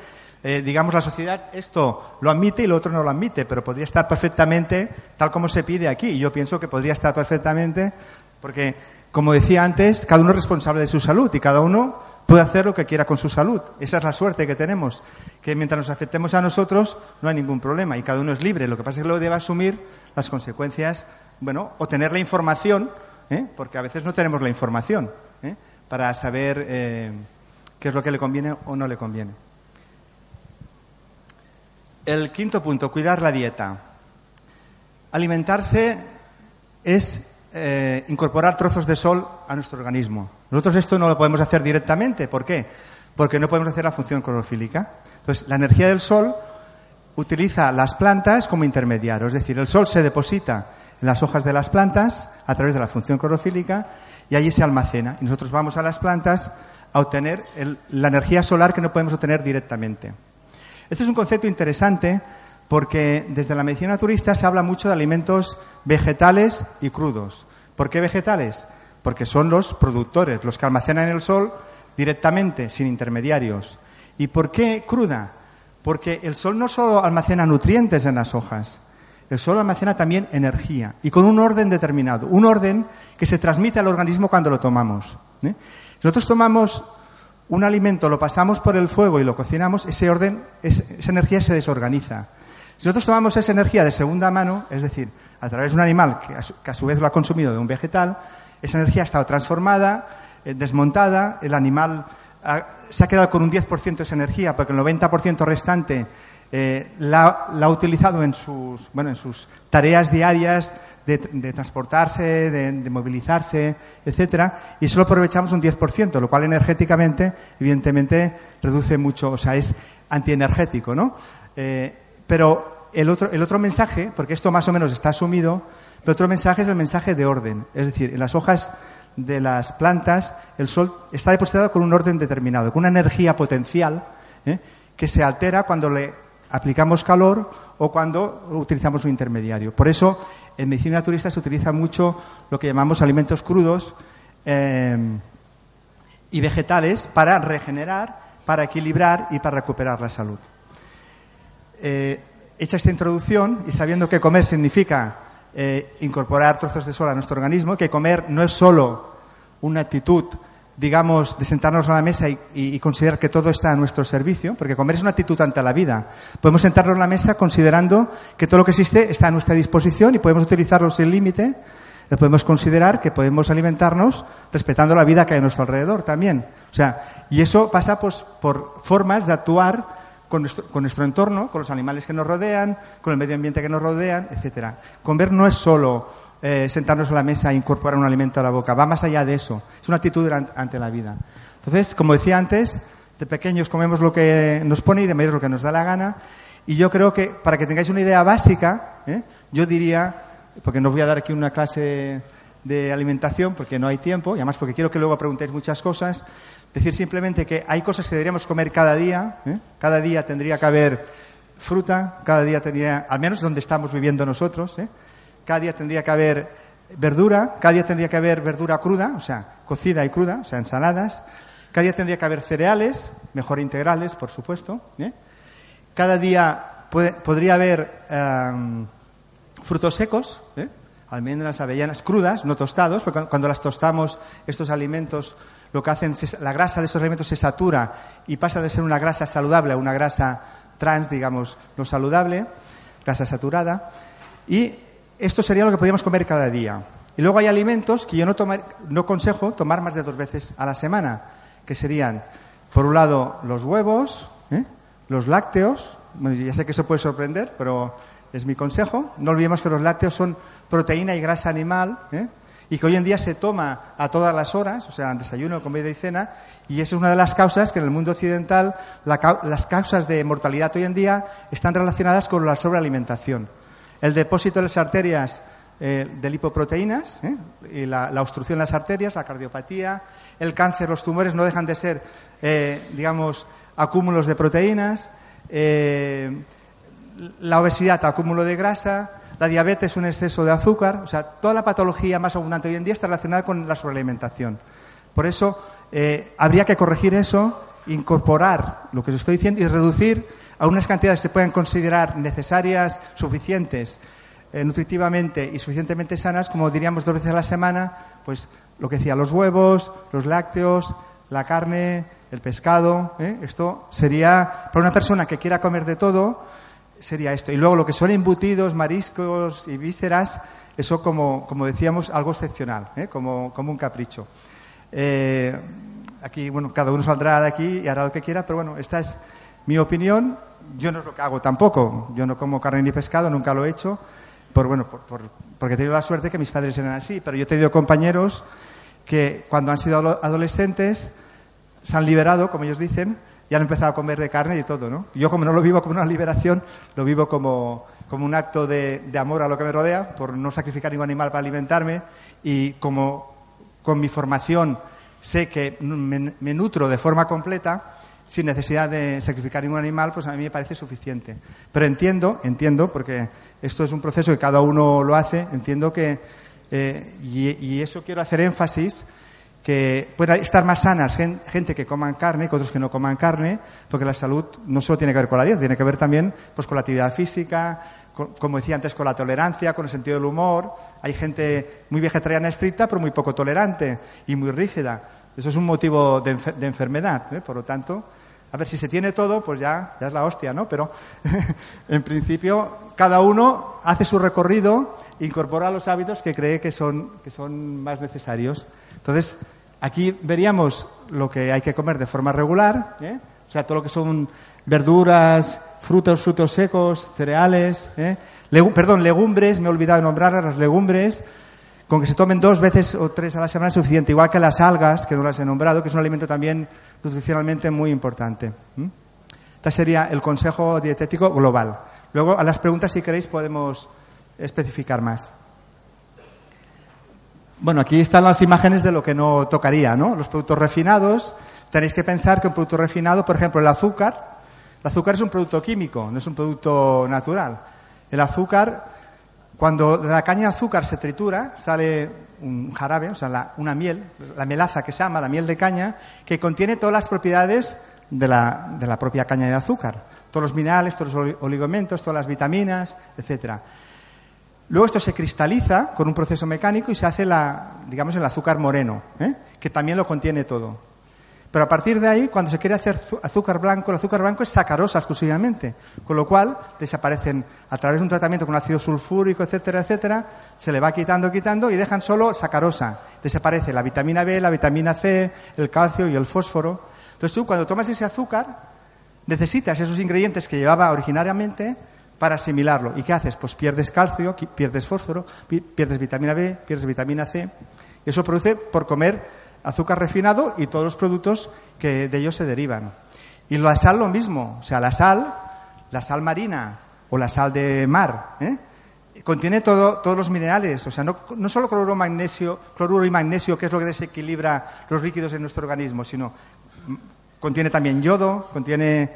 eh, digamos, la sociedad esto lo admite y lo otro no lo admite, pero podría estar perfectamente tal como se pide aquí. Yo pienso que podría estar perfectamente, porque, como decía antes, cada uno es responsable de su salud y cada uno puede hacer lo que quiera con su salud. Esa es la suerte que tenemos, que mientras nos afectemos a nosotros no hay ningún problema y cada uno es libre. Lo que pasa es que luego debe asumir las consecuencias, bueno, o tener la información, ¿eh? porque a veces no tenemos la información ¿eh? para saber qué es lo que le conviene o no le conviene. El quinto punto, cuidar la dieta. Alimentarse es eh, incorporar trozos de sol a nuestro organismo. Nosotros esto no lo podemos hacer directamente. ¿Por qué? Porque no podemos hacer la función clorofílica. Entonces, la energía del sol utiliza las plantas como intermediario. Es decir, el sol se deposita en las hojas de las plantas a través de la función clorofílica y allí se almacena. Y nosotros vamos a las plantas a obtener la energía solar que no podemos obtener directamente. Este es un concepto interesante porque desde la medicina naturista se habla mucho de alimentos vegetales y crudos. ¿Por qué vegetales? Porque son los productores, los que almacenan el sol directamente, sin intermediarios. ¿Y por qué cruda? Porque el sol no solo almacena nutrientes en las hojas, el sol almacena también energía y con un orden determinado, un orden que se transmite al organismo cuando lo tomamos. ¿eh? Nosotros tomamos un alimento lo pasamos por el fuego y lo cocinamos, ese orden, esa energía se desorganiza. Si nosotros tomamos esa energía de segunda mano, es decir, a través de un animal que a su, vez lo ha consumido de un vegetal, esa energía ha estado transformada, eh, desmontada, el animal se ha quedado con un 10% de esa energía, porque el 90% restante eh, la, ha utilizado en sus, bueno, en sus tareas diarias de, transportarse, de, movilizarse, etcétera, y solo aprovechamos un 10%, lo cual energéticamente, evidentemente, reduce mucho, o sea, es antienergético, ¿no? Eh, pero el otro, el otro mensaje, porque esto más o menos está asumido, el otro mensaje es el mensaje de orden, es decir, en las hojas de las plantas el sol está depositado con un orden determinado, con una energía potencial ¿eh? que se altera cuando le aplicamos calor o cuando utilizamos un intermediario. Por eso en medicina naturista se utiliza mucho lo que llamamos alimentos crudos eh, y vegetales para regenerar, para equilibrar y para recuperar la salud. Eh, hecha esta introducción y sabiendo que comer significa eh, incorporar trozos de sol a nuestro organismo, que comer no es solo una actitud digamos, de sentarnos a la mesa y, considerar que todo está a nuestro servicio, porque comer es una actitud ante la vida. Podemos sentarnos a la mesa considerando que todo lo que existe está a nuestra disposición y podemos utilizarlo sin límite. Podemos considerar que podemos alimentarnos respetando la vida que hay a nuestro alrededor también. O sea, y eso pasa pues, por formas de actuar con nuestro, con nuestro entorno, con los animales que nos rodean, con el medio ambiente que nos rodean, etcétera. Comer no es solo eh, sentarnos a la mesa e incorporar un alimento a la boca. Va más allá de eso. Es una actitud ante la vida. Entonces, como decía antes, de pequeños comemos lo que nos pone y de mayores lo que nos da la gana. Y yo creo que, para que tengáis una idea básica, ¿eh? yo diría, porque no voy a dar aquí una clase de alimentación porque no hay tiempo, y además porque quiero que luego preguntéis muchas cosas, decir simplemente que hay cosas que deberíamos comer cada día. ¿eh? Cada día tendría que haber fruta, cada día tendría, al menos donde estamos viviendo nosotros. Cada día tendría que haber verdura, cada día tendría que haber verdura cruda, o sea, cocida y cruda, o sea, ensaladas, cada día tendría que haber cereales, mejor integrales, por supuesto, ¿eh? cada día podría haber em, frutos secos, ¿eh? almendras, avellanas crudas, no tostados, porque cuando las tostamos, estos alimentos, lo que hacen, la grasa de estos alimentos se satura y pasa de ser una grasa saludable a una grasa trans, digamos, no saludable, grasa saturada. Y esto sería lo que podríamos comer cada día. Y luego hay alimentos que yo no, tomar, no tomar más de dos veces a la semana, que serían, por un lado, los huevos, ¿eh? los lácteos. Bueno, ya sé que eso puede sorprender, pero es mi consejo. No olvidemos que los lácteos son proteína y grasa animal, ¿eh? y que hoy en día se toma a todas las horas, o sea, desayuno, comida y cena, y esa es una de las causas que en el mundo occidental las causas de mortalidad hoy en día están relacionadas con la sobrealimentación el depósito de las arterias eh, de lipoproteínas, ¿eh? y la, obstrucción de las arterias, la cardiopatía, el cáncer, los tumores no dejan de ser, eh, digamos, acúmulos de proteínas, la obesidad, acúmulo de grasa, la diabetes, un exceso de azúcar, o sea, toda la patología más abundante hoy en día está relacionada con la sobrealimentación. Por eso habría que corregir eso incorporar lo que os estoy diciendo y reducir a unas cantidades se puedan considerar necesarias, suficientes, eh, nutritivamente y suficientemente sanas, como diríamos dos veces a la semana, pues lo que decía, los huevos, los lácteos, la carne, el pescado. ¿eh? Esto sería, para una persona que quiera comer de todo, sería esto. Y luego lo que son embutidos, mariscos y vísceras, eso como, como decíamos, algo excepcional, ¿eh? como, como un capricho. Eh, aquí, bueno, cada uno saldrá de aquí y hará lo que quiera, pero bueno, esta es mi opinión. Yo no es lo que hago tampoco. Yo no como carne ni pescado, nunca lo he hecho. Por, bueno, por, porque he tenido la suerte que mis padres eran así. Pero yo he tenido compañeros que cuando han sido adolescentes se han liberado, como ellos dicen, y han empezado a comer de carne y todo, ¿no? Yo como no lo vivo como una liberación, lo vivo como, como un acto de, de, amor a lo que me rodea, por no sacrificar ningún animal para alimentarme, y como con mi formación sé que me, me nutro de forma completa, sin necesidad de sacrificar ningún animal, pues a mí me parece suficiente. Pero entiendo, entiendo, porque esto es un proceso que cada uno lo hace, entiendo que, eh, y, eso quiero hacer énfasis, que pueda estar más sanas gente que coman carne que otros que no coman carne, porque la salud no solo tiene que ver con la dieta, tiene que ver también pues, con la actividad física, con, como decía antes, con la tolerancia, con el sentido del humor. Hay gente muy vegetariana estricta, pero muy poco tolerante y muy rígida. Eso es un motivo de, de enfermedad. ¿eh? Por lo tanto, a ver, si se tiene todo, pues ya, ya es la hostia, ¿no? Pero [laughs] en principio cada uno hace su recorrido, incorpora los hábitos que cree que son, que son más necesarios. Entonces, aquí veríamos lo que hay que comer de forma regular, ¿eh? o sea, todo lo que son verduras, frutos, frutos secos, cereales, ¿eh? perdón, legumbres, me he olvidado de nombrar las legumbres, con que se tomen dos veces o tres a la semana es suficiente, igual que las algas, que no las he nombrado, que es un alimento también nutricionalmente muy importante. Este sería el consejo dietético global. Luego, a las preguntas, si queréis, podemos especificar más. Bueno, aquí están las imágenes de lo que no tocaría, ¿no? Los productos refinados. Tenéis que pensar que un producto refinado, por ejemplo, el azúcar, el azúcar es un producto químico, no es un producto natural. El azúcar, cuando la caña de azúcar se tritura, sale un jarabe, o sea, una miel, la melaza que se llama, la miel de caña, que contiene todas las propiedades de la, de la propia caña de azúcar. Todos los minerales, todos los oligomentos, todas las vitaminas, etcétera. Luego esto se cristaliza con un proceso mecánico y se hace la, digamos, el azúcar moreno, ¿eh? que también lo contiene todo. Pero a partir de ahí, cuando se quiere hacer azúcar blanco, el azúcar blanco es sacarosa exclusivamente, con lo cual desaparecen a través de un tratamiento con ácido sulfúrico, etcétera, etcétera, se le va quitando, quitando y dejan solo sacarosa. Desaparece la vitamina B, la vitamina C, el calcio y el fósforo. Entonces tú cuando tomas ese azúcar necesitas esos ingredientes que llevaba originariamente para asimilarlo. ¿Y qué haces? Pues pierdes calcio, pierdes fósforo, pierdes vitamina B, pierdes vitamina C. Y eso produce por comer azúcar refinado y todos los productos que de ellos se derivan. Y la sal lo mismo, o sea, la sal, la sal marina o la sal de mar, ¿eh? contiene todo, todos los minerales, o sea, no, no solo cloruro, magnesio, cloruro y magnesio, que es lo que desequilibra los líquidos en nuestro organismo, sino mm, contiene también yodo, contiene,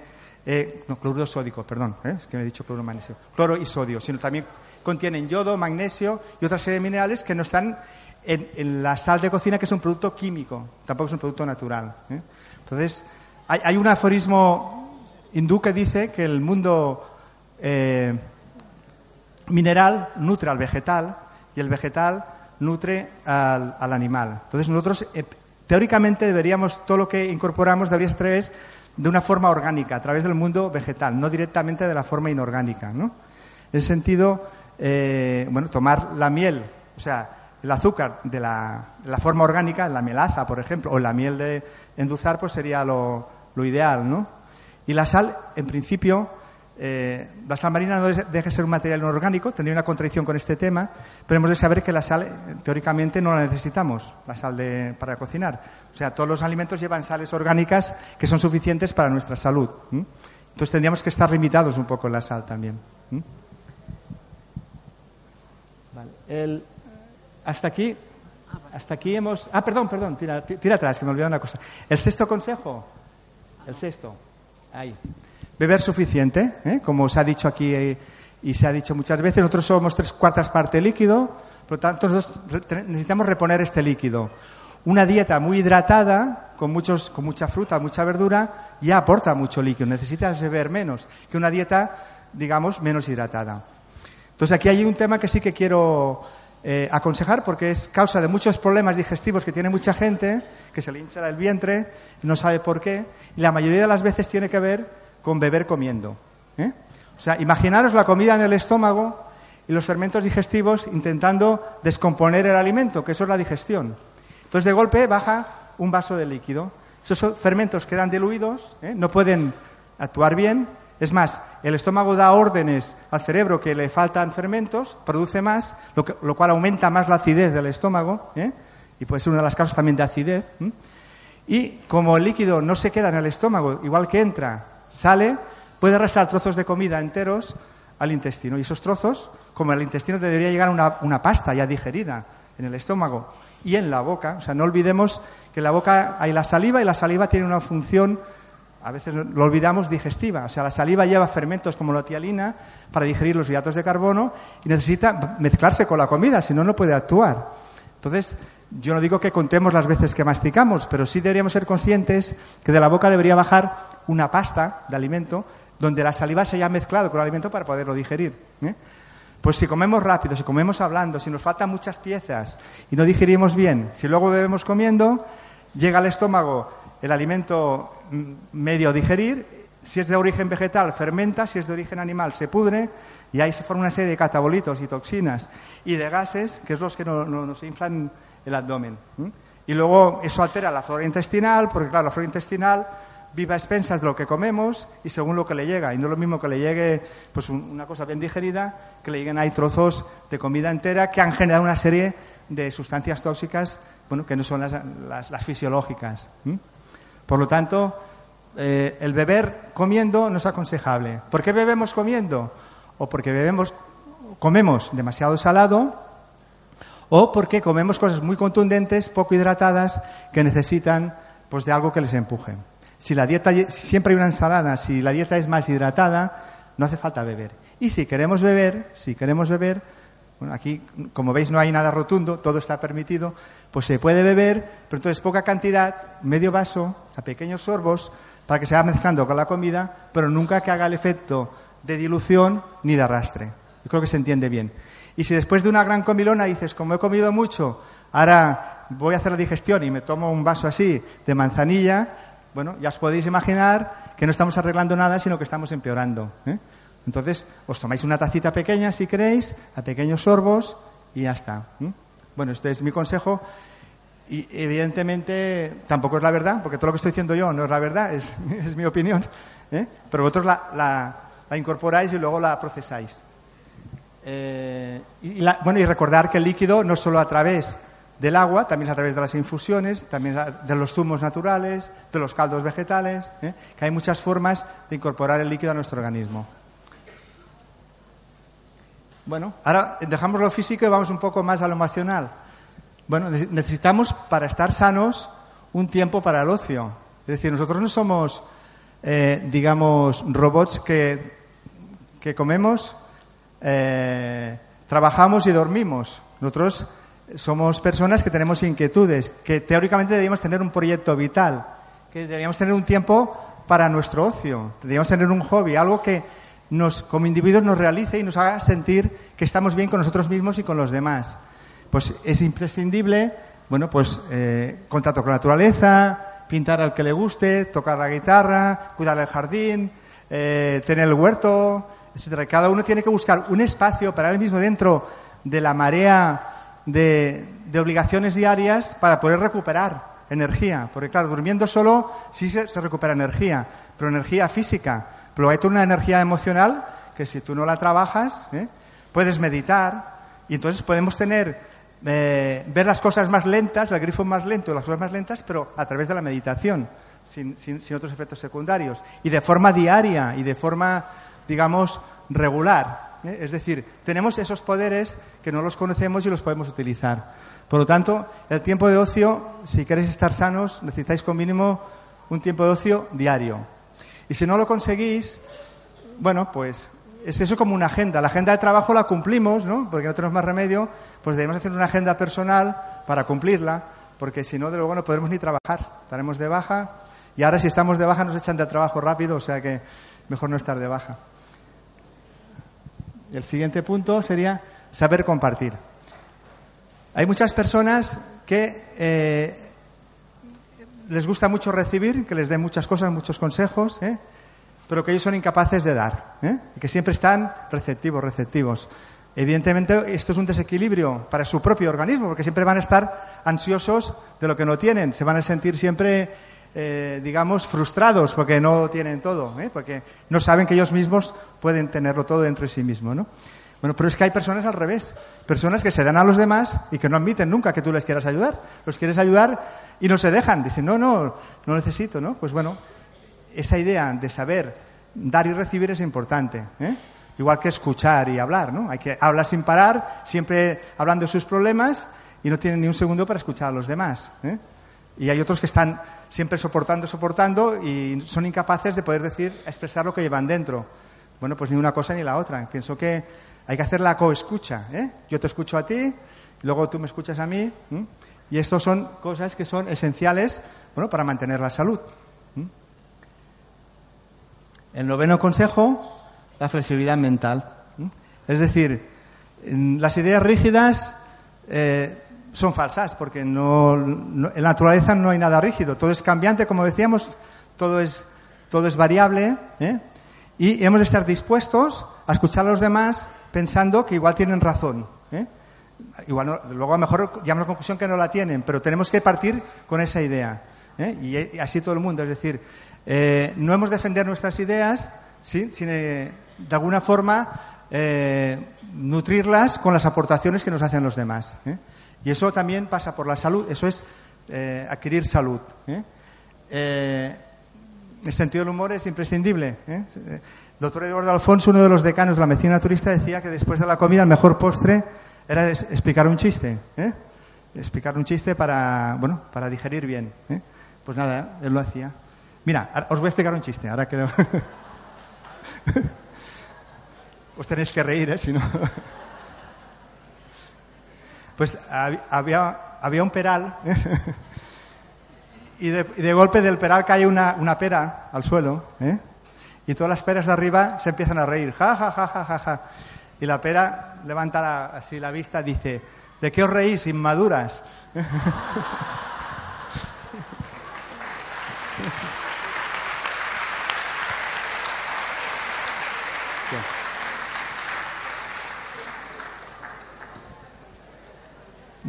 eh, no, cloruro sódico, perdón, ¿eh? es que me he dicho cloruro magnesio, cloro y sodio, sino también contienen yodo, magnesio y otra serie de minerales que no están en, la sal de cocina, que es un producto químico, tampoco es un producto natural. ¿eh? Entonces, hay, un aforismo hindú que dice que el mundo eh, mineral nutre al vegetal y el vegetal nutre al, animal. Entonces, nosotros, eh, teóricamente, deberíamos, todo lo que incorporamos debería ser de una forma orgánica, a través del mundo vegetal, no directamente de la forma inorgánica. ¿no? En ese sentido, bueno, tomar la miel, o sea, el azúcar de la, forma orgánica, la melaza, por ejemplo, o la miel de endulzar, pues sería lo, ideal, ¿no? Y la sal, en principio, eh, la sal marina no deja de ser un material no orgánico, tendría una contradicción con este tema, pero hemos de saber que la sal, teóricamente, no la necesitamos, la sal para cocinar. O sea, todos los alimentos llevan sales orgánicas que son suficientes para nuestra salud. Entonces tendríamos que estar limitados un poco en la sal también. Vale. Hasta aquí, hasta aquí hemos... Ah, perdón, perdón, tira, atrás, que me olvidé una cosa. El sexto consejo, el sexto, ahí. Beber suficiente, ¿eh? como se ha dicho aquí eh, y se ha dicho muchas veces, nosotros somos tres cuartas partes líquido, por lo tanto nosotros necesitamos reponer este líquido. Una dieta muy hidratada, con, muchos, con mucha fruta, mucha verdura, ya aporta mucho líquido. Necesitas beber menos que una dieta, digamos, menos hidratada. Entonces aquí hay un tema que sí que quiero eh, aconsejar porque es causa de muchos problemas digestivos que tiene mucha gente, que se le hincha el vientre, no sabe por qué, y la mayoría de las veces tiene que ver con beber comiendo. ¿eh? O sea, imaginaros la comida en el estómago y los fermentos digestivos intentando descomponer el alimento, que eso es la digestión. Entonces, de golpe baja un vaso de líquido. Esos fermentos quedan diluidos, ¿eh? no pueden actuar bien. Es más, el estómago da órdenes al cerebro que le faltan fermentos, produce más, lo, cual aumenta más la acidez del estómago, ¿eh? y puede ser una de las causas también de acidez. Y como el líquido no se queda en el estómago, igual que entra, sale, puede arrastrar trozos de comida enteros al intestino. Y esos trozos, como el intestino debería llegar una, una pasta ya digerida en el estómago y en la boca. O sea, no olvidemos que en la boca hay la saliva y la saliva tiene una función, a veces lo olvidamos, digestiva. O sea, la saliva lleva fermentos como la tialina para digerir los hidratos de carbono y necesita mezclarse con la comida, si no, no puede actuar. Entonces, yo no digo que contemos las veces que masticamos, pero sí deberíamos ser conscientes que de la boca debería bajar una pasta de alimento donde la saliva se haya mezclado con el alimento para poderlo digerir. ¿eh? Pues si comemos rápido, si comemos hablando, si nos faltan muchas piezas y no digerimos bien, si luego bebemos comiendo, llega al estómago el alimento mm, medio digerir, si es de origen vegetal fermenta, si es de origen animal se pudre y ahí se forma una serie de catabolitos y toxinas y de gases, que es los que nos inflan el abdomen. Y luego eso altera la flora intestinal, porque claro, la flora intestinal viva a expensas de lo que comemos y según lo que le llega. Y no es lo mismo que le llegue pues una cosa bien digerida, que le lleguen ahí trozos de comida entera que han generado una serie de sustancias tóxicas bueno, que no son las, fisiológicas. Por lo tanto, eh, el beber comiendo no es aconsejable. ¿Por qué bebemos comiendo? O porque bebemos, comemos demasiado salado, o porque comemos cosas muy contundentes, poco hidratadas, que necesitan pues, de algo que les empuje. Si la dieta, siempre hay una ensalada, si la dieta es más hidratada, no hace falta beber. Y si queremos beber, si queremos beber, bueno, aquí, como veis, no hay nada rotundo, todo está permitido, pues se puede beber, pero entonces poca cantidad, medio vaso, a pequeños sorbos, para que se vaya mezclando con la comida, pero nunca que haga el efecto de dilución ni de arrastre. Yo creo que se entiende bien. Y si después de una gran comilona dices, como he comido mucho, ahora voy a hacer la digestión y me tomo un vaso así de manzanilla, bueno, ya os podéis imaginar que no estamos arreglando nada, sino que estamos empeorando. ¿eh? Entonces, os tomáis una tacita pequeña, si queréis, a pequeños sorbos y ya está. Bueno, este es mi consejo. Y evidentemente tampoco es la verdad, porque todo lo que estoy diciendo yo no es la verdad, es, [laughs] mi opinión. ¿eh? Pero vosotros la, incorporáis y luego la procesáis. Eh, y, bueno, y recordar que el líquido no solo a través del agua, también a través de las infusiones, también de los zumos naturales, de los caldos vegetales, ¿eh? que hay muchas formas de incorporar el líquido a nuestro organismo. Bueno, ahora dejamos lo físico y vamos un poco más a lo emocional. Bueno, necesitamos para estar sanos un tiempo para el ocio. Es decir, nosotros no somos, eh, digamos, robots que, que comemos, eh, trabajamos y dormimos. Nosotros somos personas que tenemos inquietudes, que teóricamente deberíamos tener un proyecto vital, que deberíamos tener un tiempo para nuestro ocio, deberíamos tener un hobby, algo que nos, como individuos nos realice y nos haga sentir que estamos bien con nosotros mismos y con los demás. Pues es imprescindible, bueno, pues eh, contacto con la naturaleza, pintar al que le guste, tocar la guitarra, cuidar el jardín, eh, tener el huerto, etcétera. Cada uno tiene que buscar un espacio para él mismo dentro de la marea de, obligaciones diarias para poder recuperar energía. Porque, claro, durmiendo solo sí se, recupera energía, pero energía física. Pero hay una energía emocional que si tú no la trabajas, ¿eh? puedes meditar y entonces podemos tener, eh, ver las cosas más lentas, el grifo más lento, las cosas más lentas, pero a través de la meditación, sin, sin otros efectos secundarios. Y de forma diaria y de forma, digamos, regular. ¿eh? Es decir, tenemos esos poderes que no los conocemos y los podemos utilizar. Por lo tanto, el tiempo de ocio, si queréis estar sanos, necesitáis con mínimo un tiempo de ocio diario. Y si no lo conseguís, bueno, pues es eso como una agenda. La agenda de trabajo la cumplimos, ¿no? Porque no tenemos más remedio, pues debemos hacer una agenda personal para cumplirla. porque si no, de luego no podremos ni trabajar. Estaremos de baja y ahora si estamos de baja nos echan de trabajo rápido, o sea que mejor no estar de baja. El siguiente punto sería saber compartir. Hay muchas personas que eh, les gusta mucho recibir, que les den muchas cosas, muchos consejos, ¿eh? pero que ellos son incapaces de dar, ¿eh? que siempre están receptivos, receptivos. Evidentemente, esto es un desequilibrio para su propio organismo, porque siempre van a estar ansiosos de lo que no tienen, se van a sentir siempre, eh, digamos, frustrados porque no tienen todo, porque no saben que ellos mismos pueden tenerlo todo dentro de sí mismos, ¿no? Bueno, pero es que hay personas al revés, personas que se dan a los demás y que no admiten nunca que tú les quieras ayudar. Los quieres ayudar y no se dejan, dicen, no, no, no necesito, ¿no? Pues bueno, esa idea de saber dar y recibir es importante, ¿eh? igual que escuchar y hablar, ¿no? Hay que hablar sin parar, siempre hablando de sus problemas y no tienen ni un segundo para escuchar a los demás. ¿eh? Y hay otros que están siempre soportando, soportando y son incapaces de poder decir, expresar lo que llevan dentro. Bueno, pues ni una cosa ni la otra. Pienso que hay que hacer la coescucha. ¿eh? Yo te escucho a ti, luego tú me escuchas a mí. Y estas son cosas que son esenciales bueno, para mantener la salud. El noveno consejo la flexibilidad mental. Es decir, las ideas rígidas eh, son falsas, porque no, en la naturaleza no hay nada rígido, todo es cambiante, como decíamos, todo es, todo es variable, ¿eh? y hemos de estar dispuestos a escuchar a los demás pensando que igual tienen razón. ¿Eh? Igual luego a lo mejor llegamos a conclusión que no la tienen, pero tenemos que partir con esa idea. Y, así todo el mundo. Es decir, no hemos de defender nuestras ideas ¿sí? sin, de alguna forma, eh, nutrirlas con las aportaciones que nos hacen los demás. ¿eh? Y eso también pasa por la salud, eso es eh, adquirir salud. el sentido del humor es imprescindible. El doctor Eduardo Alfonso, uno de los decanos de la medicina naturista, decía que después de la comida el mejor postre era explicar un chiste. Explicar un chiste para, bueno, para digerir bien. Pues nada, él lo hacía. Mira, os voy a explicar un chiste, ahora que... [laughs] Os tenéis que reír, ¿eh? Si no... Pues había, había un peral y, de, golpe del peral cae una, una pera al suelo ¿eh? y todas las peras de arriba se empiezan a reír. Ja, ja, ja, ja, ja, ja. Y la pera levanta así la vista dice, ¿de qué os reís, inmaduras? [laughs]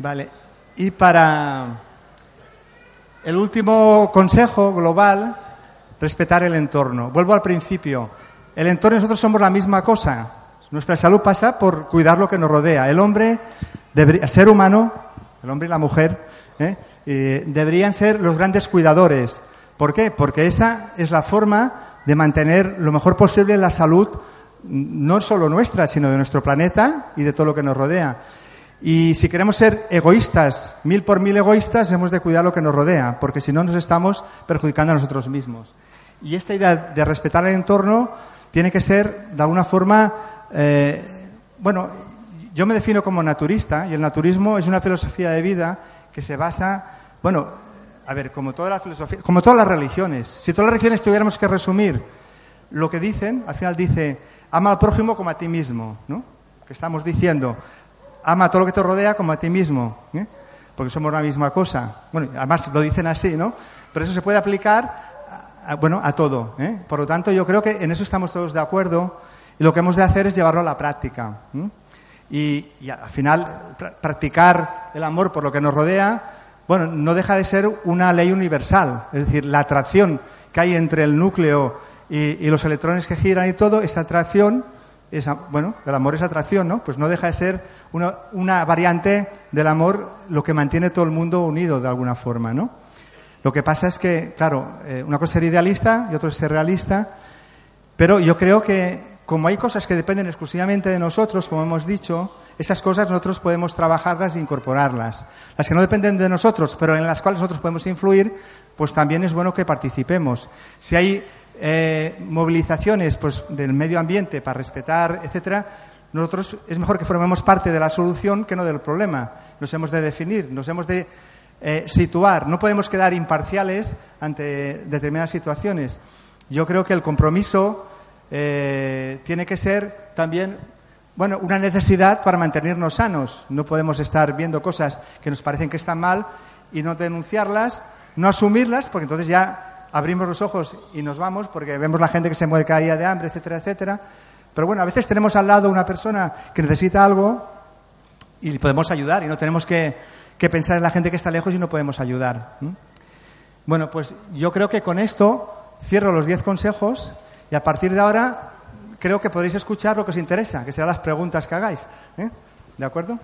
Vale. Y para el último consejo global, respetar el entorno. Vuelvo al principio. El entorno y nosotros somos la misma cosa. Nuestra salud pasa por cuidar lo que nos rodea. El hombre, debería, ser humano, el hombre y la mujer, ¿eh? deberían ser los grandes cuidadores. ¿Por qué? Porque esa es la forma de mantener lo mejor posible la salud, no solo nuestra, sino de nuestro planeta y de todo lo que nos rodea. Y si queremos ser egoístas, mil por mil egoístas, hemos de cuidar lo que nos rodea, porque si no nos estamos perjudicando a nosotros mismos. Y esta idea de respetar el entorno tiene que ser, de alguna forma, eh, bueno, yo me defino como naturista y el naturismo es una filosofía de vida que se basa, bueno, a ver, como toda la filosofía, como todas las religiones. Si todas las religiones tuviéramos que resumir lo que dicen, al final dice, ama al prójimo como a ti mismo, ¿no? Que estamos diciendo, ama todo lo que te rodea como a ti mismo, ¿eh? porque somos la misma cosa. Bueno, además lo dicen así, ¿no? Pero eso se puede aplicar, a, bueno, a todo. ¿eh? Por lo tanto, yo creo que en eso estamos todos de acuerdo y lo que hemos de hacer es llevarlo a la práctica. Y, al final, practicar el amor por lo que nos rodea, bueno, no deja de ser una ley universal. Es decir, la atracción que hay entre el núcleo y, y los electrones que giran y todo, esa atracción bueno, el amor es atracción, ¿no? Pues no deja de ser una, una, variante del amor lo que mantiene todo el mundo unido de alguna forma, ¿no? Lo que pasa es que, claro, eh, una cosa es ser idealista y otra es ser realista, pero yo creo que como hay cosas que dependen exclusivamente de nosotros, como hemos dicho, esas cosas nosotros podemos trabajarlas e incorporarlas. Las que no dependen de nosotros, pero en las cuales nosotros podemos influir, pues también es bueno que participemos. Si hay eh, movilizaciones pues, del medio ambiente para respetar, etcétera, nosotros es mejor que formemos parte de la solución que no del problema. Nos hemos de definir, nos hemos de eh, situar, no podemos quedar imparciales ante determinadas situaciones. Yo creo que el compromiso eh, tiene que ser también bueno, una necesidad para mantenernos sanos. No podemos estar viendo cosas que nos parecen que están mal y no denunciarlas, no asumirlas, porque entonces ya abrimos los ojos y nos vamos, porque vemos la gente que se muere cada día de hambre, etcétera, etcétera. Pero bueno, a veces tenemos al lado una persona que necesita algo y podemos ayudar y no tenemos que, pensar en la gente que está lejos y no podemos ayudar. Bueno, pues yo creo que con esto cierro los diez consejos y a partir de ahora creo que podéis escuchar lo que os interesa, que serán las preguntas que hagáis. ¿eh? ¿De acuerdo?